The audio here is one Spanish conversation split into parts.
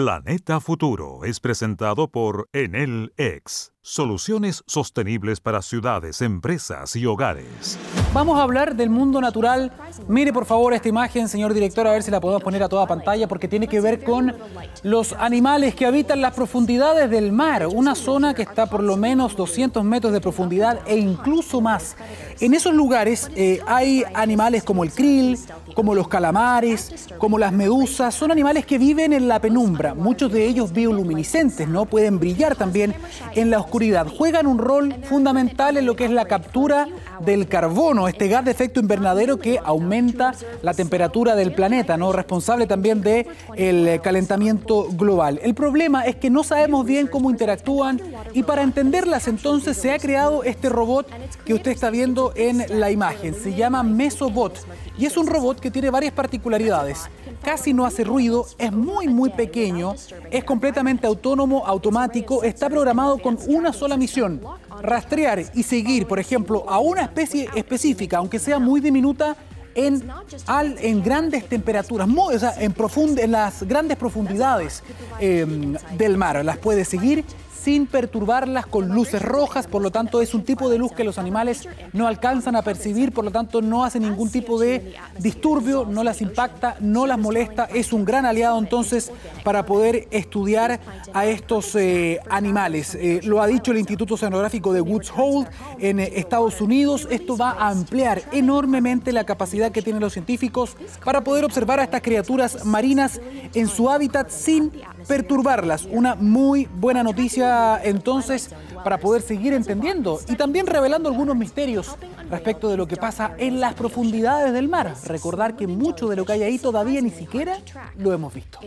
Planeta Futuro es presentado por Enel X, soluciones sostenibles para ciudades, empresas y hogares. Vamos a hablar del mundo natural. Mire por favor esta imagen, señor director, a ver si la podemos poner a toda pantalla, porque tiene que ver con los animales que habitan las profundidades del mar, una zona que está por lo menos 200 metros de profundidad e incluso más. En esos lugares eh, hay animales como el krill, como los calamares, como las medusas, son animales que viven en la penumbra muchos de ellos bioluminiscentes, ¿no? Pueden brillar también en la oscuridad. Juegan un rol fundamental en lo que es la captura del carbono, este gas de efecto invernadero que aumenta la temperatura del planeta, ¿no? Responsable también del el calentamiento global. El problema es que no sabemos bien cómo interactúan y para entenderlas entonces se ha creado este robot que usted está viendo en la imagen. Se llama Mesobot y es un robot que tiene varias particularidades. Casi no hace ruido, es muy muy pequeño, es completamente autónomo, automático, está programado con una sola misión, rastrear y seguir, por ejemplo, a una especie específica, aunque sea muy diminuta, en, al, en grandes temperaturas, o sea, en, en las grandes profundidades em, del mar. Las puede seguir sin perturbarlas con luces rojas, por lo tanto es un tipo de luz que los animales no alcanzan a percibir, por lo tanto no hace ningún tipo de disturbio, no las impacta, no las molesta, es un gran aliado entonces para poder estudiar a estos eh, animales. Eh, lo ha dicho el Instituto Oceanográfico de Woods Hole en Estados Unidos, esto va a ampliar enormemente la capacidad que tienen los científicos para poder observar a estas criaturas marinas en su hábitat sin perturbarlas. Una muy buena noticia entonces para poder seguir entendiendo y también revelando algunos misterios respecto de lo que pasa en las profundidades del mar. Recordar que mucho de lo que hay ahí todavía ni siquiera lo hemos visto.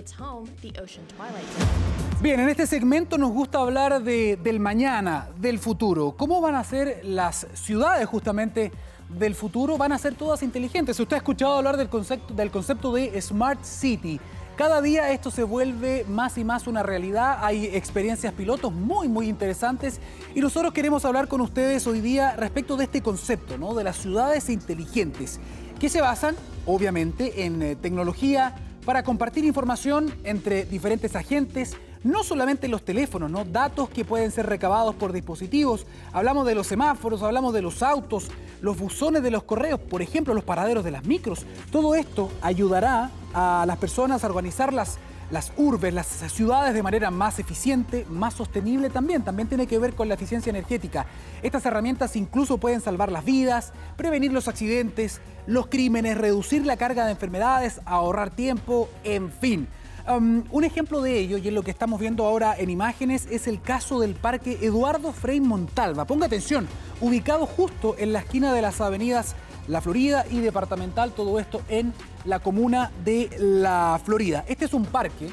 Bien, en este segmento nos gusta hablar de, del mañana, del futuro. ¿Cómo van a ser las ciudades justamente del futuro? Van a ser todas inteligentes. Usted ha escuchado hablar del concepto, del concepto de Smart City. Cada día esto se vuelve más y más una realidad. Hay experiencias pilotos muy, muy interesantes. Y nosotros queremos hablar con ustedes hoy día respecto de este concepto, ¿no? De las ciudades inteligentes, que se basan, obviamente, en eh, tecnología para compartir información entre diferentes agentes, no solamente los teléfonos, ¿no? datos que pueden ser recabados por dispositivos. Hablamos de los semáforos, hablamos de los autos, los buzones de los correos, por ejemplo, los paraderos de las micros. Todo esto ayudará a las personas a organizar las, las urbes, las ciudades de manera más eficiente, más sostenible también. También tiene que ver con la eficiencia energética. Estas herramientas incluso pueden salvar las vidas, prevenir los accidentes, los crímenes, reducir la carga de enfermedades, ahorrar tiempo, en fin. Un ejemplo de ello, y es lo que estamos viendo ahora en imágenes, es el caso del Parque Eduardo Frei Montalva. Ponga atención, ubicado justo en la esquina de las avenidas La Florida y Departamental, todo esto en la comuna de La Florida. Este es un parque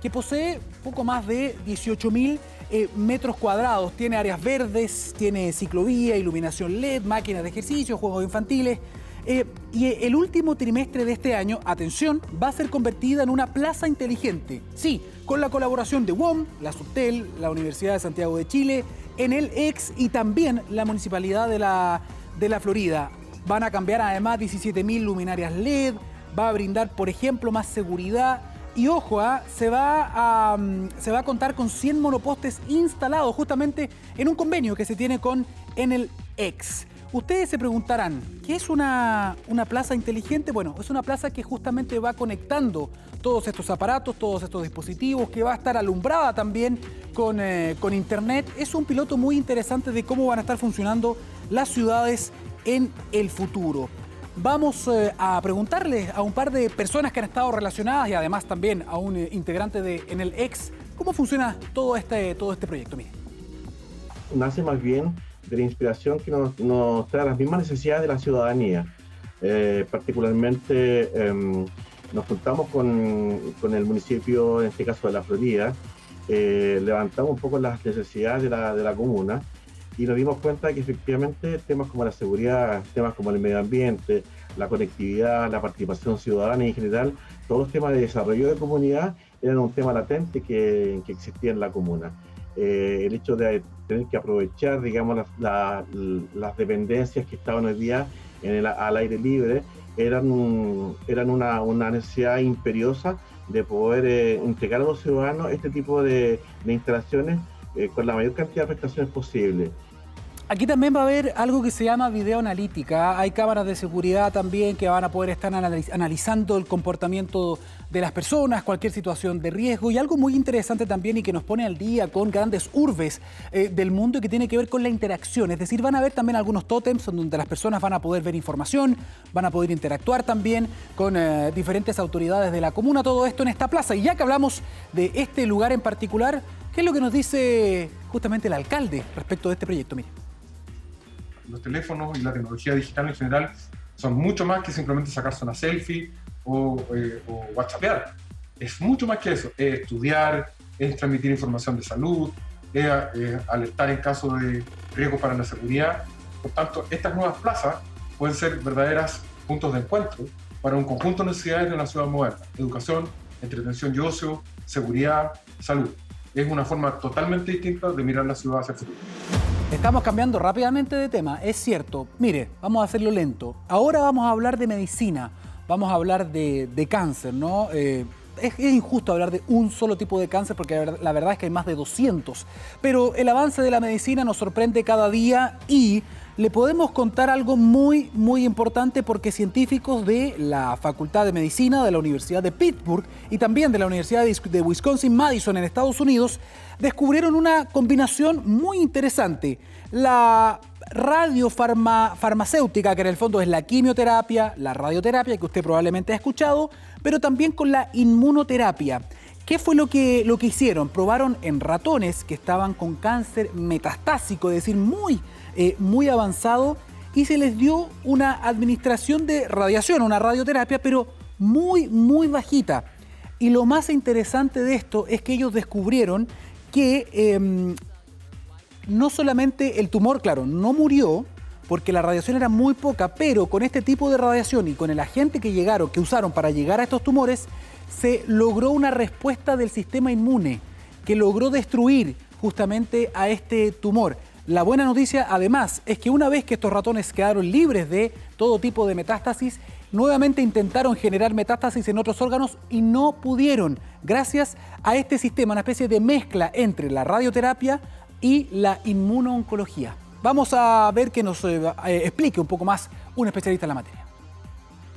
que posee poco más de 18 mil eh, metros cuadrados. Tiene áreas verdes, tiene ciclovía, iluminación LED, máquinas de ejercicio, juegos infantiles. Eh, y el último trimestre de este año, atención, va a ser convertida en una plaza inteligente. Sí, con la colaboración de WOM, la Subtel, la Universidad de Santiago de Chile, en el ex y también la Municipalidad de la, Florida. Van a cambiar además 17.000 luminarias LED, va a brindar, por ejemplo, más seguridad. Y ojo, ¿ah? se, va a, mm, se va a contar con 100 monopostes instalados justamente en un convenio que se tiene con Enel X. Ustedes se preguntarán, ¿qué es una, plaza inteligente? Bueno, es una plaza que justamente va conectando todos estos aparatos, todos estos dispositivos, que va a estar alumbrada también con, eh, con Internet. Es un piloto muy interesante de cómo van a estar funcionando las ciudades en el futuro. Vamos eh, a preguntarle a un par de personas que han estado relacionadas y además también a un eh, integrante de en el ex cómo funciona todo este, todo este proyecto. Mire. Nace más bien de la inspiración que nos, nos trae las mismas necesidades de la ciudadanía. Eh, particularmente em, nos juntamos con, con, el municipio, en este caso de La Florida, eh, levantamos un poco las necesidades de la, de la comuna y nos dimos cuenta que efectivamente temas como la seguridad, temas como el medio ambiente, la conectividad, la participación ciudadana en general, todos los temas de desarrollo de comunidad eran un tema latente que, que existía en la comuna. Eh, el hecho de tener que aprovechar, digamos, las dependencias que estaban hoy día en el, al aire libre eran, eran una, necesidad imperiosa de poder eh, entregar a los ciudadanos este tipo de, instalaciones eh, con la mayor cantidad de prestaciones posible. Aquí también va a haber algo que se llama videoanalítica. Hay cámaras de seguridad también que van a poder estar analizando el comportamiento de las personas, cualquier situación de riesgo y algo muy interesante también y que nos pone al día con grandes urbes eh, del mundo y que tiene que ver con la interacción. Es decir, van a haber también algunos tótems donde las personas van a poder ver información, van a poder interactuar también con eh, diferentes autoridades de la comuna, todo esto en esta plaza. Y ya que hablamos de este lugar en particular, ¿qué es lo que nos dice justamente el alcalde respecto de este proyecto? Mire los teléfonos y la tecnología digital en general son mucho más que simplemente sacarse una selfie o, eh, o whatsappear. Es mucho más que eso, es estudiar, es transmitir información de salud, es, alertar en caso de riesgo para la seguridad. Por tanto, estas nuevas plazas pueden ser verdaderas puntos de encuentro para un conjunto de necesidades de la ciudad moderna. Educación, entretención y ocio, seguridad, salud. Es una forma totalmente distinta de mirar la ciudad hacia el futuro. Estamos cambiando rápidamente de tema, es cierto. Mire, vamos a hacerlo lento. Ahora vamos a hablar de medicina, vamos a hablar de, cáncer, ¿no? Eh, es, injusto hablar de un solo tipo de cáncer porque la verdad es que hay más de 200. Pero el avance de la medicina nos sorprende cada día y le podemos contar algo muy, muy importante porque científicos de la Facultad de Medicina de la Universidad de Pittsburgh y también de la Universidad de Wisconsin-Madison en Estados Unidos descubrieron una combinación muy interesante. La radiofarmacéutica, que en el fondo es la quimioterapia, la radioterapia, que usted probablemente ha escuchado, pero también con la inmunoterapia. ¿Qué fue lo que, lo que hicieron? Probaron en ratones que estaban con cáncer metastásico, es decir, muy eh, muy avanzado y se les dio una administración de radiación, una radioterapia, pero muy, muy bajita. Y lo más interesante de esto es que ellos descubrieron que em, no solamente el tumor, claro, no murió, porque la radiación era muy poca, pero con este tipo de radiación y con el agente que llegaron, que usaron para llegar a estos tumores, se logró una respuesta del sistema inmune que logró destruir justamente a este tumor. La buena noticia, además, es que una vez que estos ratones quedaron libres de todo tipo de metástasis, nuevamente intentaron generar metástasis en otros órganos y no pudieron, gracias a este sistema, una especie de mezcla entre la radioterapia y la inmunooncología. Vamos a ver que nos eh, eh, explique un poco más un especialista en la materia.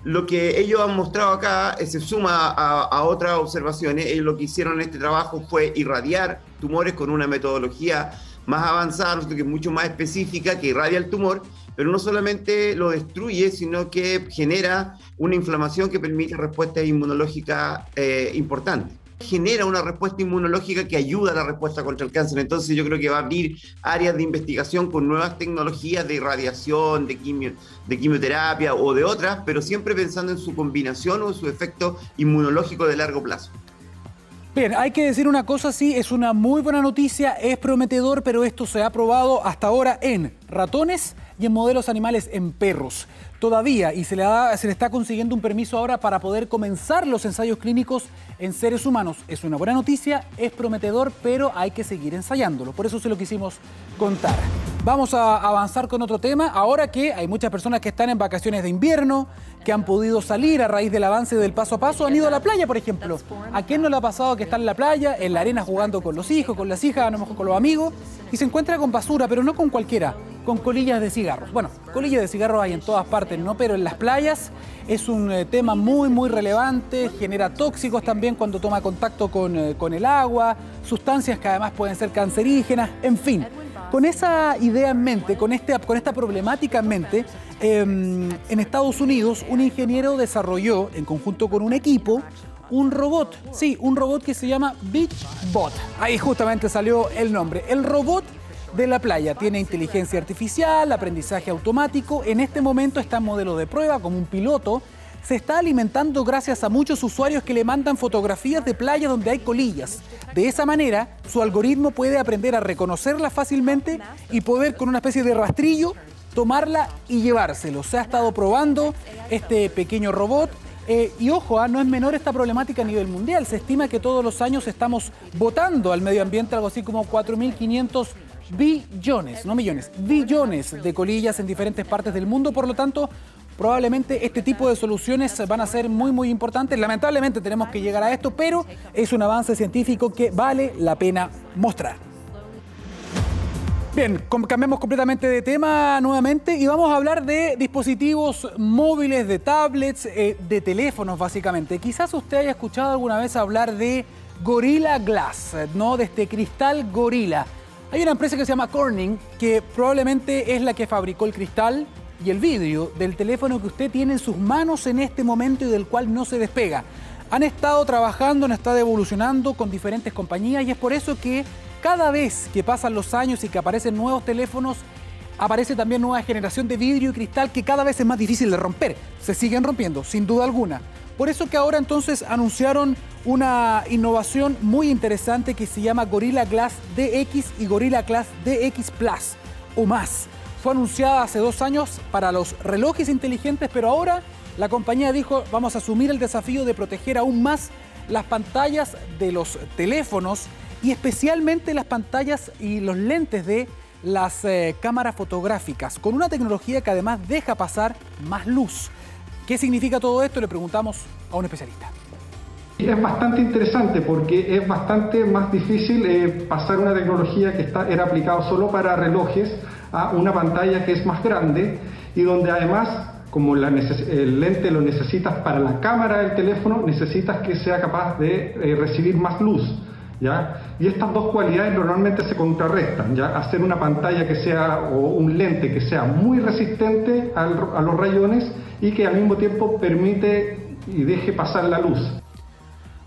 Lo que ellos han mostrado acá eh, se suma a, otras observaciones. Ellos lo que hicieron en este trabajo fue irradiar tumores con una metodología más avanzada, que es mucho más específica, que irradia el tumor, pero no solamente lo destruye, sino que genera una inflamación que permite respuesta inmunológica eh, importante genera una respuesta inmunológica que ayuda a la respuesta contra el cáncer. Entonces yo creo que va a abrir áreas de investigación con nuevas tecnologías de irradiación, de, quimio, de quimioterapia o de otras, pero siempre pensando en su combinación o en su efecto inmunológico de largo plazo. Bien, hay que decir una cosa, sí, es una muy buena noticia, es prometedor, pero esto se ha probado hasta ahora en ratones y en modelos animales en perros. Todavía, y se le, se le está consiguiendo un permiso ahora para poder comenzar los ensayos clínicos en seres humanos. Es una buena noticia, es prometedor, pero hay que seguir ensayándolo. Por eso se lo quisimos contar. Vamos a avanzar con otro tema, ahora que hay muchas personas que están en vacaciones de invierno, que han podido salir a raíz del avance del paso a paso, han ido a la playa, por ejemplo. ¿A quién no le ha pasado que está en la playa, en la arena jugando con los hijos, con las hijas, a lo mejor con los amigos, y se encuentra con basura, pero no con cualquiera, con colillas de cigarros? Bueno, colillas de cigarros hay en todas partes, ¿no? Pero en las playas es un eh, tema muy, muy relevante, genera tóxicos también cuando toma contacto con, eh, con el agua, sustancias que además pueden ser cancerígenas, en fin. Con esa idea en mente, con, este, con esta problemática en mente, em, en Estados Unidos un ingeniero desarrolló, en conjunto con un equipo, un robot. Sí, un robot que se llama BitBot. Ahí justamente salió el nombre. El robot de la playa tiene inteligencia artificial, aprendizaje automático. En este momento está en modelo de prueba como un piloto se está alimentando gracias a muchos usuarios que le mandan fotografías de playa donde hay colillas. De esa manera, su algoritmo puede aprender a reconocerla fácilmente y poder con una especie de rastrillo tomarla y llevárselo. Se ha estado probando este pequeño robot eh, y ojo, ah, no es menor esta problemática a nivel mundial. Se estima que todos los años estamos votando al medio ambiente algo así como 4.500 billones, no millones, billones de colillas en diferentes partes del mundo. Por lo tanto, probablemente este tipo de soluciones van a ser muy, muy importantes. Lamentablemente tenemos que llegar a esto, pero es un avance científico que vale la pena mostrar. Bien, cambiamos completamente de tema nuevamente y vamos a hablar de dispositivos móviles, de tablets, eh, de teléfonos básicamente. Quizás usted haya escuchado alguna vez hablar de Gorilla Glass, ¿no? De este cristal Gorilla. Hay una empresa que se llama Corning que probablemente es la que fabricó el cristal y el vidrio del teléfono que usted tiene en sus manos en este momento y del cual no se despega. Han estado trabajando, han estado evolucionando con diferentes compañías y es por eso que cada vez que pasan los años y que aparecen nuevos teléfonos, aparece también nueva generación de vidrio y cristal que cada vez es más difícil de romper. Se siguen rompiendo, sin duda alguna. Por eso que ahora entonces anunciaron una innovación muy interesante que se llama Gorilla Glass DX y Gorilla Glass DX Plus o más. Fue anunciada hace dos años para los relojes inteligentes, pero ahora la compañía dijo vamos a asumir el desafío de proteger aún más las pantallas de los teléfonos y especialmente las pantallas y los lentes de las eh, cámaras fotográficas, con una tecnología que además deja pasar más luz. ¿Qué significa todo esto? Le preguntamos a un especialista. Es bastante interesante porque es bastante más difícil eh, pasar una tecnología que está, era aplicada solo para relojes a una pantalla que es más grande y donde además como el lente lo necesitas para la cámara del teléfono, necesitas que sea capaz de eh, recibir más luz. Y estas dos cualidades normalmente se contrarrestan, ¿ya? Hacer una pantalla que sea, o un lente que sea muy resistente a los rayones y que al mismo tiempo permite y deje pasar la luz.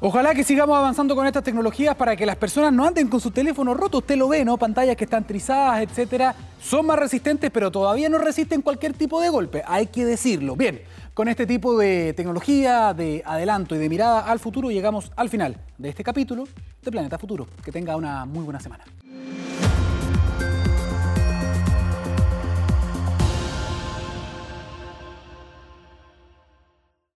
Ojalá que sigamos avanzando con estas tecnologías para que las personas no anden con su teléfono roto. Usted lo ve, ¿no? Pantallas que están trizadas, etcétera. Son más resistentes, pero todavía no resisten cualquier tipo de golpe. Hay que decirlo. Bien, con este tipo de tecnología, de adelanto y de mirada al futuro, llegamos al final de este capítulo de Planeta Futuro. Que tenga una muy buena semana.